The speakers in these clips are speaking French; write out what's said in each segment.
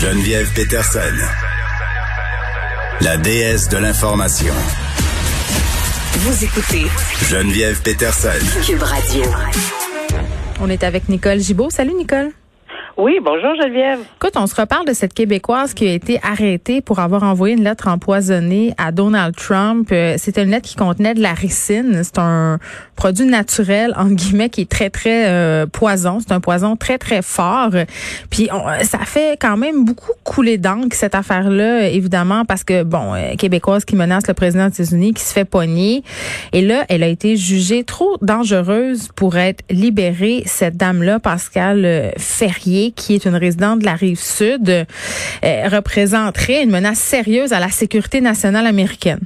Geneviève Peterson, la déesse de l'information. Vous écoutez Geneviève Peterson. Cube Radio. On est avec Nicole Gibault. Salut Nicole. Oui, bonjour Geneviève. Écoute, on se reparle de cette Québécoise qui a été arrêtée pour avoir envoyé une lettre empoisonnée à Donald Trump. Euh, C'était une lettre qui contenait de la ricine. C'est un produit naturel, en guillemets, qui est très, très euh, poison. C'est un poison très, très fort. Puis on, ça fait quand même beaucoup couler d'encre, cette affaire-là, évidemment, parce que, bon, euh, Québécoise qui menace le président des États-Unis, qui se fait pogner. Et là, elle a été jugée trop dangereuse pour être libérée, cette dame-là, Pascal euh, Qui est une résidente de la rive sud, euh, représenterait une menace sérieuse à la sécurité nationale américaine.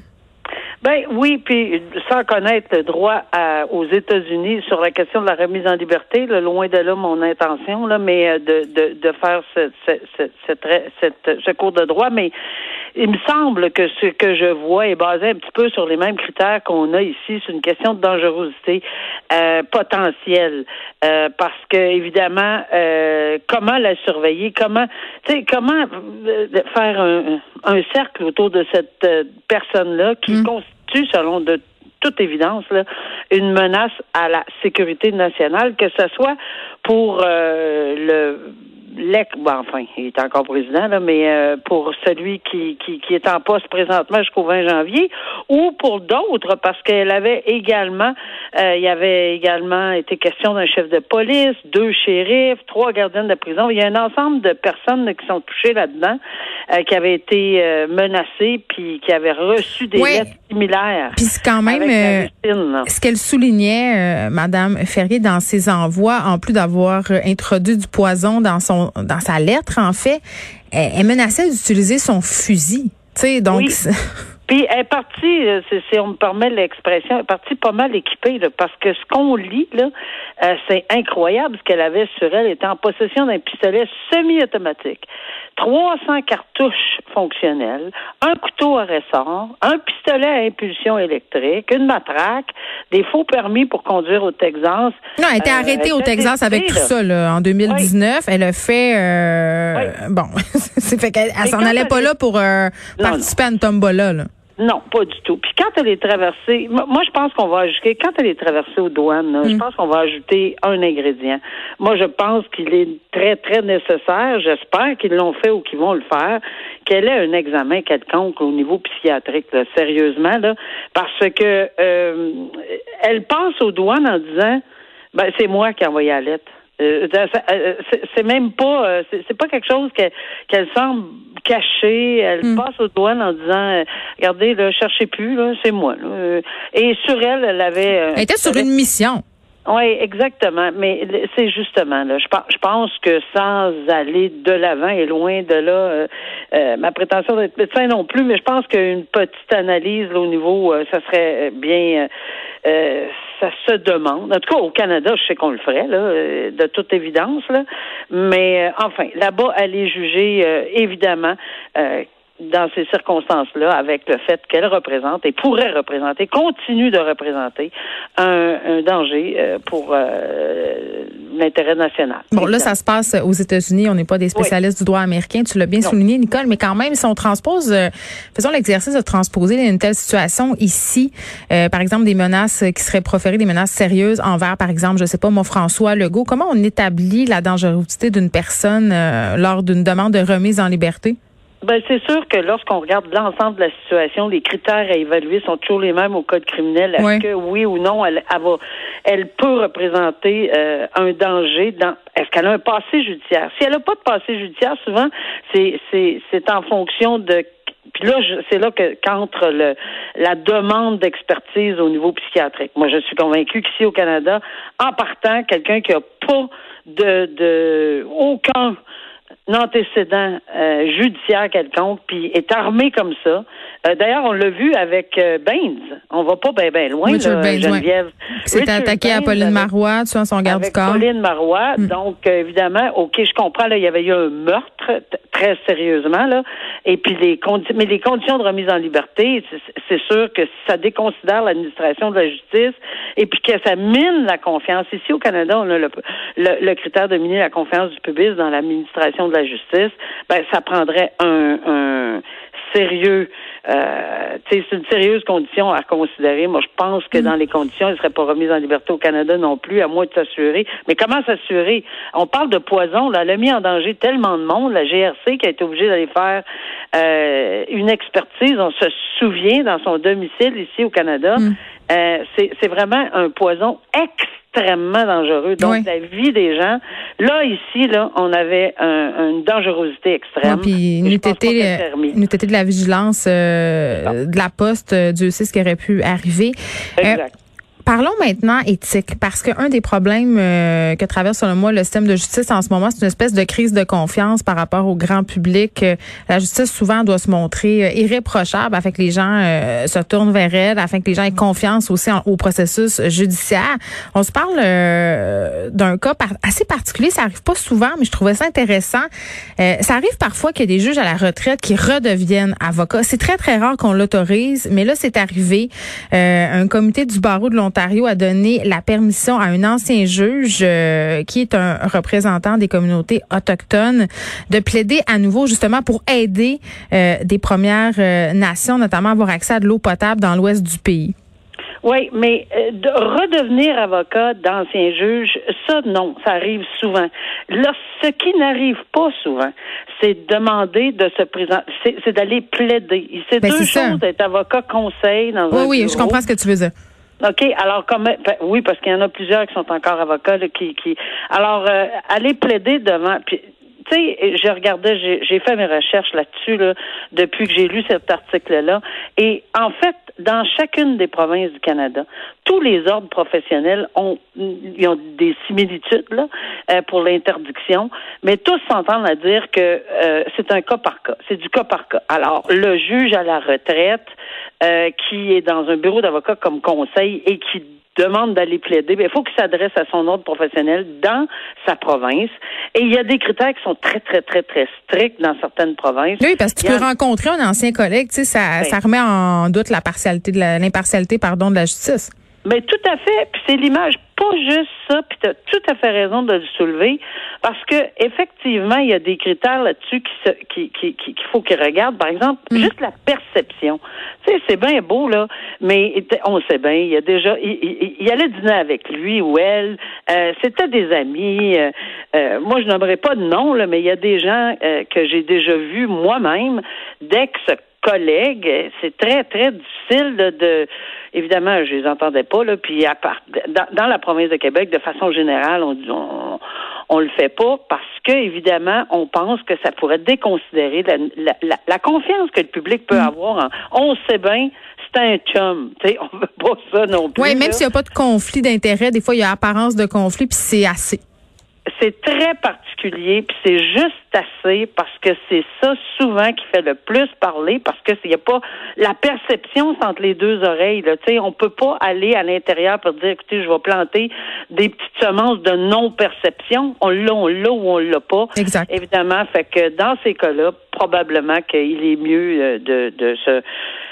Ben oui, puis sans connaître le droit aux États-Unis sur la question de la remise en liberté, loin de là mon intention, là, mais euh, de, de, de faire ce, ce, ce, ce cours de droit, mais il me semble que ce que je vois est basé un petit peu sur les mêmes critères qu'on a ici. C'est une question de dangerosité euh, potentielle. Euh, parce que, évidemment, euh, comment la surveiller, comment, tu sais, comment euh, faire un, un, cercle autour de cette personne-là qui mm. constitue, selon de toute évidence, là, une menace à la sécurité nationale, que ce soit pour le bon, enfin, il est encore président, là, mais euh, pour celui qui, qui, qui, est en poste présentement jusqu'au 20 janvier, ou pour d'autres, parce qu'elle avait également, euh, il y avait également été question d'un chef de police, deux shérifs, trois gardiens de prison. Il y a un ensemble de personnes qui sont touchées là-dedans, euh, qui avaient été menacées, puis qui avaient reçu des lettres similaires. Puis quand même, ce qu'elle soulignait, Madame Ferrier, dans ses envois, en plus d'avoir introduit du poison dans son dans sa lettre, en fait, elle, menaçait d'utiliser son fusil. Tu sais, donc. Puis elle est partie, euh, si on me permet l'expression, elle est partie pas mal équipée, parce que ce qu'on lit, là, euh, c'est incroyable ce qu'elle avait sur elle. Elle était en possession d'un pistolet semi-automatique, 300 cartouches fonctionnelles, un couteau à ressort, un pistolet à impulsion électrique, une matraque, des faux permis pour conduire au Texas. Non, elle était euh, arrêtée au Texas avec tout ça, là, en 2019. Elle a fait, bon, c'est fait qu'elle s'en allait pas là pour participer à une tombola, là. Non, pas du tout. Puis quand elle est traversée, moi je pense qu'on va ajouter, quand elle est traversée aux douanes, je mm. pense qu'on va ajouter un ingrédient. Moi je pense qu'il est très, très nécessaire, j'espère qu'ils l'ont fait ou qu'ils vont le faire, qu'elle ait un examen quelconque au niveau psychiatrique, sérieusement, là, parce que euh, elle passe aux douanes en disant ben c'est moi qui ai envoyé la lettre. Euh, euh, c'est même pas euh, c'est pas quelque chose qu'elle semble cacher. Elle hmm. passe aux douanes en disant regardez là, cherchez plus là, c'est moi. Et sur elle, elle avait. Elle était sur une mission. Oui, exactement. Mais c'est justement là. Je, je pense que sans aller de l'avant et loin de là, ma prétention d'être médecin non plus, mais je pense qu'une petite analyse au niveau, ça serait bien euh, ça se demande. En tout cas, au Canada, je sais qu'on le ferait, là, euh, de toute évidence. Là. Mais euh, enfin, là-bas, elle est jugée, évidemment, dans ces circonstances-là, avec le fait qu'elle représente et pourrait représenter, continue de représenter un, danger euh, pour euh, l'intérêt national. Bon, là, ça se passe aux États-Unis. On n'est pas des spécialistes du droit américain. Tu l'as bien souligné, Nicole, mais quand même, si on transpose, euh, faisons l'exercice de transposer une telle situation ici, par exemple, des menaces qui seraient proférées, des menaces sérieuses envers, par exemple, je sais pas, moi, François Legault. Comment on établit la dangerosité d'une personne lors d'une demande de remise en liberté? Ben, c'est sûr que lorsqu'on regarde l'ensemble de la situation, les critères à évaluer sont toujours les mêmes au code criminel. Est-ce que oui ou non, elle, elle, peut représenter euh, un danger dans est-ce qu'elle a un passé judiciaire? Si elle n'a pas de passé judiciaire, souvent, c'est, c'est, c'est en fonction de puis là, c'est là que qu'entre le la demande d'expertise au niveau psychiatrique. Moi, je suis convaincue qu'ici au Canada, en partant, quelqu'un qui a pas de, de aucun antécédent euh, judiciaire quelconque, puis est armé comme ça, Euh, D'ailleurs, on l'a vu avec euh, Baines. On va pas bien ben loin, Richard là, Baines, Geneviève. Attaqué à Pauline avec- Marois, tu vois, son garde du corps. Pauline Marois. Hmm. Donc, euh, évidemment, OK, je comprends, là, il y avait eu un meurtre, très sérieusement, là. Et puis, les mais les conditions de remise en liberté, c'est- sûr que ça déconsidère l'administration de la justice et puis que ça mine la confiance. Ici, au Canada, on a le, le, le critère de miner la confiance du public dans l'administration de la justice. Ben, ça prendrait un, un sérieux, euh, c'est une sérieuse condition à considérer. Moi, je pense que dans les conditions, il ne serait pas remis en liberté au Canada non plus, à moins de s'assurer. Mais comment s'assurer? On parle de poison, là. Elle a mis en danger tellement de monde, la GRC, qui a été obligée d'aller faire euh, une expertise. On se souvient dans son domicile ici au Canada. Euh, c'est c'est vraiment un poison extrêmement dangereux. Donc, Oui. la vie des gens. Là, ici, là, on avait un- une dangerosité extrême. Puis nous nous été de la vigilance euh, de la poste, euh, Dieu sait ce qui aurait pu arriver. Euh, Exact. Parlons maintenant éthique, parce qu'un des problèmes euh, que traverse selon moi le système de justice en ce moment, c'est une espèce de crise de confiance par rapport au grand public. Euh, La justice souvent doit se montrer euh, irréprochable afin que les gens se tournent vers elle, afin que les gens aient confiance aussi au processus judiciaire. On se parle d'un cas assez particulier, ça arrive pas souvent, mais je trouvais ça intéressant. Ça arrive parfois qu'il y a des juges à la retraite qui redeviennent avocats. C'est très très rare qu'on l'autorise, mais là c'est arrivé. Un comité du barreau de l'Ontario a donné la permission à un ancien juge euh, qui est un représentant des communautés autochtones de plaider à nouveau justement pour aider euh, des premières euh, nations, notamment à avoir accès à de l'eau potable dans l'ouest du pays. Oui, mais de redevenir avocat d'ancien juge, ça non, ça arrive souvent. Là, ce qui n'arrive pas souvent, c'est de demander de se présenter, c'est d'aller plaider. C'est Ben, deux c'est ça. choses d'être avocat conseil dans Oui, un oui, je bureau. comprends ce que tu veux dire. OK, alors comme ben, oui, parce qu'il y en a plusieurs qui sont encore avocats là, qui, qui alors euh, aller plaider devant puis tu sais, j'ai j'ai fait mes recherches là-dessus là, depuis que j'ai lu cet article-là. Et en fait, dans chacune des provinces du Canada, tous les ordres professionnels ont, ils ont des similitudes là, euh, pour l'interdiction, mais tous s'entendent à dire que euh, c'est un cas par cas. C'est du cas par cas. Alors, le juge à la retraite euh, qui est dans un bureau d'avocat comme conseil et qui demande d'aller plaider, ben, il faut qu'il s'adresse à son ordre professionnel dans sa province. Et il y a des critères qui sont très, très, très, très stricts dans certaines provinces. Oui, parce que tu peux a- rencontrer un ancien collègue, tu sais, ça, Ben. ça remet en doute la partialité de la- l'impartialité, pardon, de la justice. Mais tout à fait. Puis c'est l'image, pas juste ça. Puis tu as tout à fait raison de le soulever, parce que effectivement, il y a des critères là-dessus qui se, qui, qui, qui- qu'il faut qu'ils regardent. Par exemple, juste la perception. Tu sais, c'est bien beau là, mais on sait bien. Il y a déjà, il, il- il allait dîner avec lui ou elle. Euh, C'était des amis. Euh, euh, moi, je n'aimerais pas de nom là, mais il y a des gens euh, que j'ai déjà vus moi-même d'ex collègues, c'est très, très difficile de, de- évidemment, je les entendais pas, là, puis à part, dans, dans la province de Québec, de façon générale, on, on, on le fait pas parce que, évidemment, on pense que ça pourrait déconsidérer la, la, la, la confiance que le public peut avoir en, on sait bien, c'est un chum, tu sais, on veut pas ça non plus. Oui, même s'il n'y a pas de conflit d'intérêt, des fois, il y a apparence de conflit, puis c'est assez. c'est très particulier, puis c'est juste assez parce que c'est ça souvent qui fait le plus parler parce que s'il y a pas la perception entre les deux oreilles. Là, tu sais, on peut pas aller à l'intérieur pour dire écoutez, je vais planter des petites semences de non-perception. On l'a, on l'a ou on l'a pas. Exact. Évidemment, fait que dans ces cas-là, probablement qu'il est mieux euh, de, de se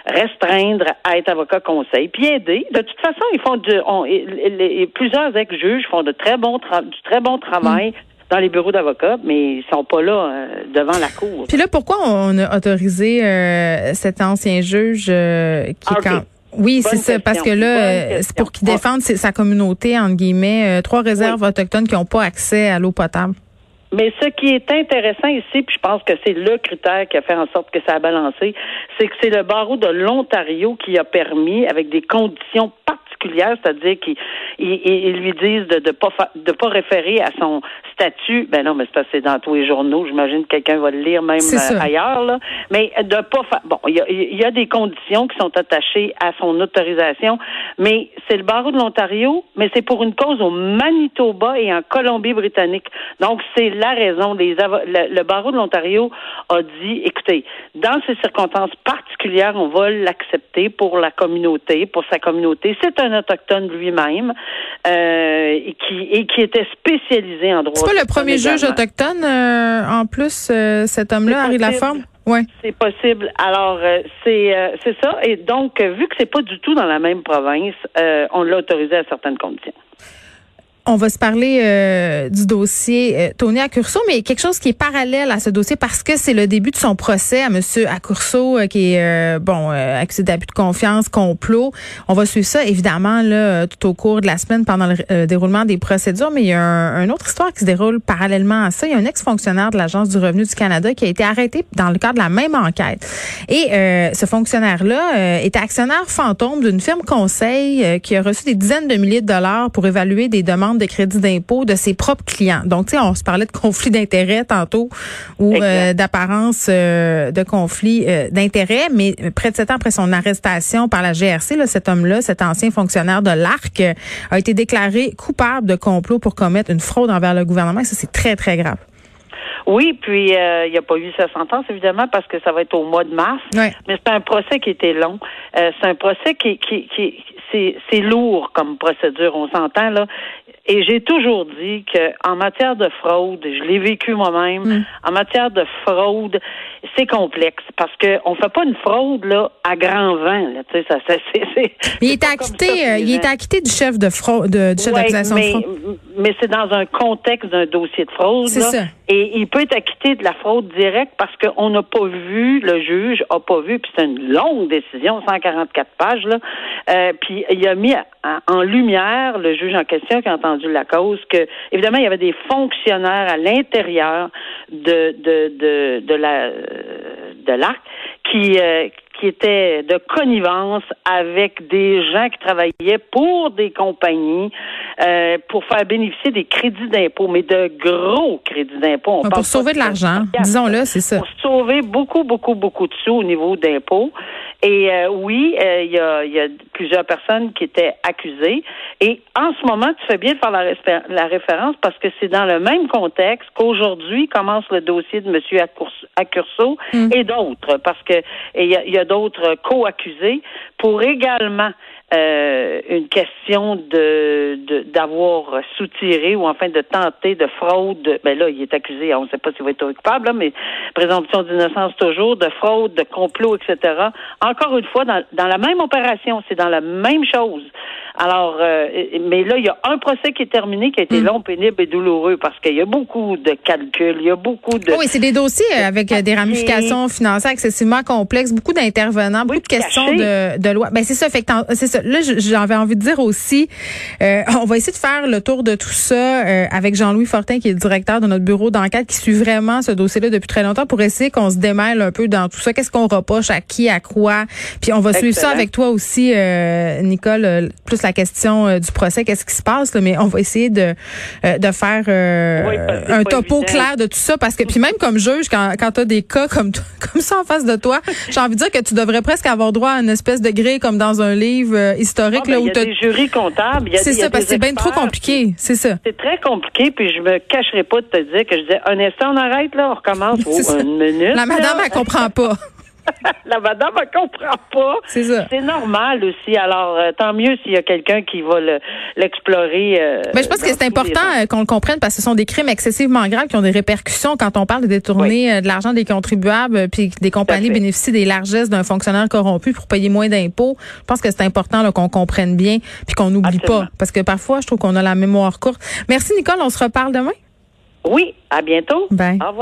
restreindre à être avocat conseil, puis aider. De toute façon, ils font du, on, et- et- et plusieurs ex-juges font de très tra- du très bon travail Mm. Dans les bureaux d'avocats, mais ils sont pas là euh, devant la cour. Puis là, pourquoi on a autorisé euh, cet ancien juge euh, qui Ah, quand... Oui, c'est ça, parce que là, c'est pour qu'il défende sa communauté, entre guillemets, trois réserves autochtones qui n'ont pas accès à l'eau potable. Mais ce qui est intéressant ici, puis je pense que c'est le critère qui a fait en sorte que ça a balancé, c'est que c'est le barreau de l'Ontario qui a permis, avec des conditions particulières, particulière, c'est-à-dire qu'ils ils, lui disent de ne pas de pas référer à son statut. Ben non, mais c'est passé dans tous les journaux. J'imagine que quelqu'un va le lire même euh, ailleurs. Là. Mais de pas faire. Bon, il y a, y a, des conditions qui sont attachées à son autorisation, mais c'est le barreau de l'Ontario, mais c'est pour une cause au Manitoba et en Colombie-Britannique. Donc c'est la raison. Les le, le barreau de l'Ontario a dit, écoutez, dans ces circonstances particulières, on va l'accepter pour la communauté, pour sa communauté. C'est un autochtone lui-même euh, et, qui, et qui était spécialisé en droit. C'est pas le premier juge autochtone, euh, en plus, euh, cet homme-là, Harry Laforme? Ouais. C'est possible. Alors, c'est c'est ça. Et donc, vu que c'est pas du tout dans la même province, on l'a autorisé à certaines conditions. On va se parler euh, du dossier euh, Tony Accurso, mais quelque chose qui est parallèle à ce dossier parce que c'est le début de son procès à Monsieur Accurso, euh, qui est euh, bon accès d'abus de confiance, complot. On va suivre ça évidemment là tout au cours de la semaine pendant le déroulement des procédures, mais il y a un, une autre histoire qui se déroule parallèlement à ça. Il y a un ex-fonctionnaire de l'Agence du revenu du Canada qui a été arrêté dans le cadre de la même enquête. Et ce fonctionnaire-là était actionnaire fantôme d'une firme conseil qui a reçu des dizaines de milliers de dollars pour évaluer des demandes de crédit d'impôt de ses propres clients. Donc, tu sais, on se parlait de conflit d'intérêts tantôt ou euh, d'apparence euh, de conflit euh, d'intérêts, mais près de sept ans après son arrestation par la GRC, là, cet homme-là, cet ancien fonctionnaire de l'ARC, a été déclaré coupable de complot pour commettre une fraude envers le gouvernement. Et ça, c'est très, très grave. Oui, puis il n'y a pas eu sa sentence, évidemment, parce que ça va être au mois de mars. Mais c'est un procès qui était long. c'est un procès qui, qui, qui c'est lourd comme procédure, on s'entend là. Et j'ai toujours dit que en matière de fraude, je l'ai vécu moi-même, mm. en matière de fraude, c'est complexe parce que on fait pas une fraude là à grand vent. Là, tu sais, ça, c'est, il est acquitté, euh, il est acquitté du chef de fraude, de, du chef d'accusation de fraude. Mais c'est dans un contexte d'un dossier de fraude. C'est ça. Et il peut être acquitté de la fraude directe parce qu'on n'a pas vu, le juge a pas vu, puis c'est une longue décision, 144 pages là. Euh, puis il a mis en lumière le juge en question qui a entendu la cause que évidemment il y avait des fonctionnaires à l'intérieur de de de, la de l'arc qui euh, qui étaient de connivence avec des gens qui travaillaient pour des compagnies euh, pour faire bénéficier des crédits d'impôt, mais de gros crédits d'impôt. Pour sauver de l'argent, disons-le, c'est ça. Pour sauver beaucoup, beaucoup, beaucoup de sous au niveau d'impôts. Et euh, oui, euh, il y, a, y, a, plusieurs personnes qui étaient accusées. Et en ce moment, tu fais bien de faire la, la référence parce que c'est dans le même contexte qu'aujourd'hui commence le dossier de M. Accurso mm. et d'autres, parce que il y a, a d'autres co-accusés pour également euh, une question de d'avoir soutiré ou enfin de tenter de fraude. Ben là, il est accusé, on ne sait pas s'il va être coupable, mais présomption d'innocence toujours, de fraude, de complot, etc. Encore une fois, dans, dans la même opération, c'est dans la même chose. Alors, euh, mais là, il y a un procès qui est terminé, qui a été hmm. long, pénible et douloureux parce qu'il y a beaucoup de calculs, il y a beaucoup de... Oui, c'est des dossiers avec euh, des ramifications financières excessivement complexes, beaucoup d'intervenants, beaucoup de questions de, de loi. Ben c'est ça, fait c'est ça. Là, j'avais envie de dire aussi, euh, on va essayer de faire le tour de tout ça avec Jean-Louis Fortin, qui est le directeur de notre bureau d'enquête, qui suit vraiment ce dossier-là depuis très longtemps pour essayer qu'on se démêle un peu dans tout ça. Qu'est-ce qu'on reproche à qui, à quoi? Puis on va suivre ça avec toi aussi, Nicole, plus la question euh, du procès, qu'est-ce qui se passe, là, mais on va essayer de, euh, de faire euh, un topo clair de tout ça, parce que puis même comme juge, quand, quand tu as des cas comme, comme ça en face de toi, j'ai envie de dire que tu devrais presque avoir droit à une espèce de grille comme dans un livre historique. Ah, là, où il y a des jurys comptables. C'est ça, parce que c'est bien trop compliqué. C'est ça. C'est très compliqué, puis je me cacherai pas de te dire que je disais, un instant, on arrête, là, on recommence. Oh, une minute. La madame, elle comprend pas. la madame ne comprend pas. C'est ça. C'est normal aussi. Alors, euh, tant mieux s'il y a quelqu'un qui va l'explorer. Euh, Mais je pense que c'est important euh, qu'on le comprenne parce que ce sont des crimes excessivement graves qui ont des répercussions quand on parle de détourner de l'argent des contribuables puis des compagnies bénéficient des largesses d'un fonctionnaire corrompu pour payer moins d'impôts. Je pense que c'est important qu'on comprenne bien puis qu'on n'oublie pas parce que parfois, je trouve qu'on a la mémoire courte. Merci Nicole, on se reparle demain. Oui, à bientôt. Bye. Au revoir.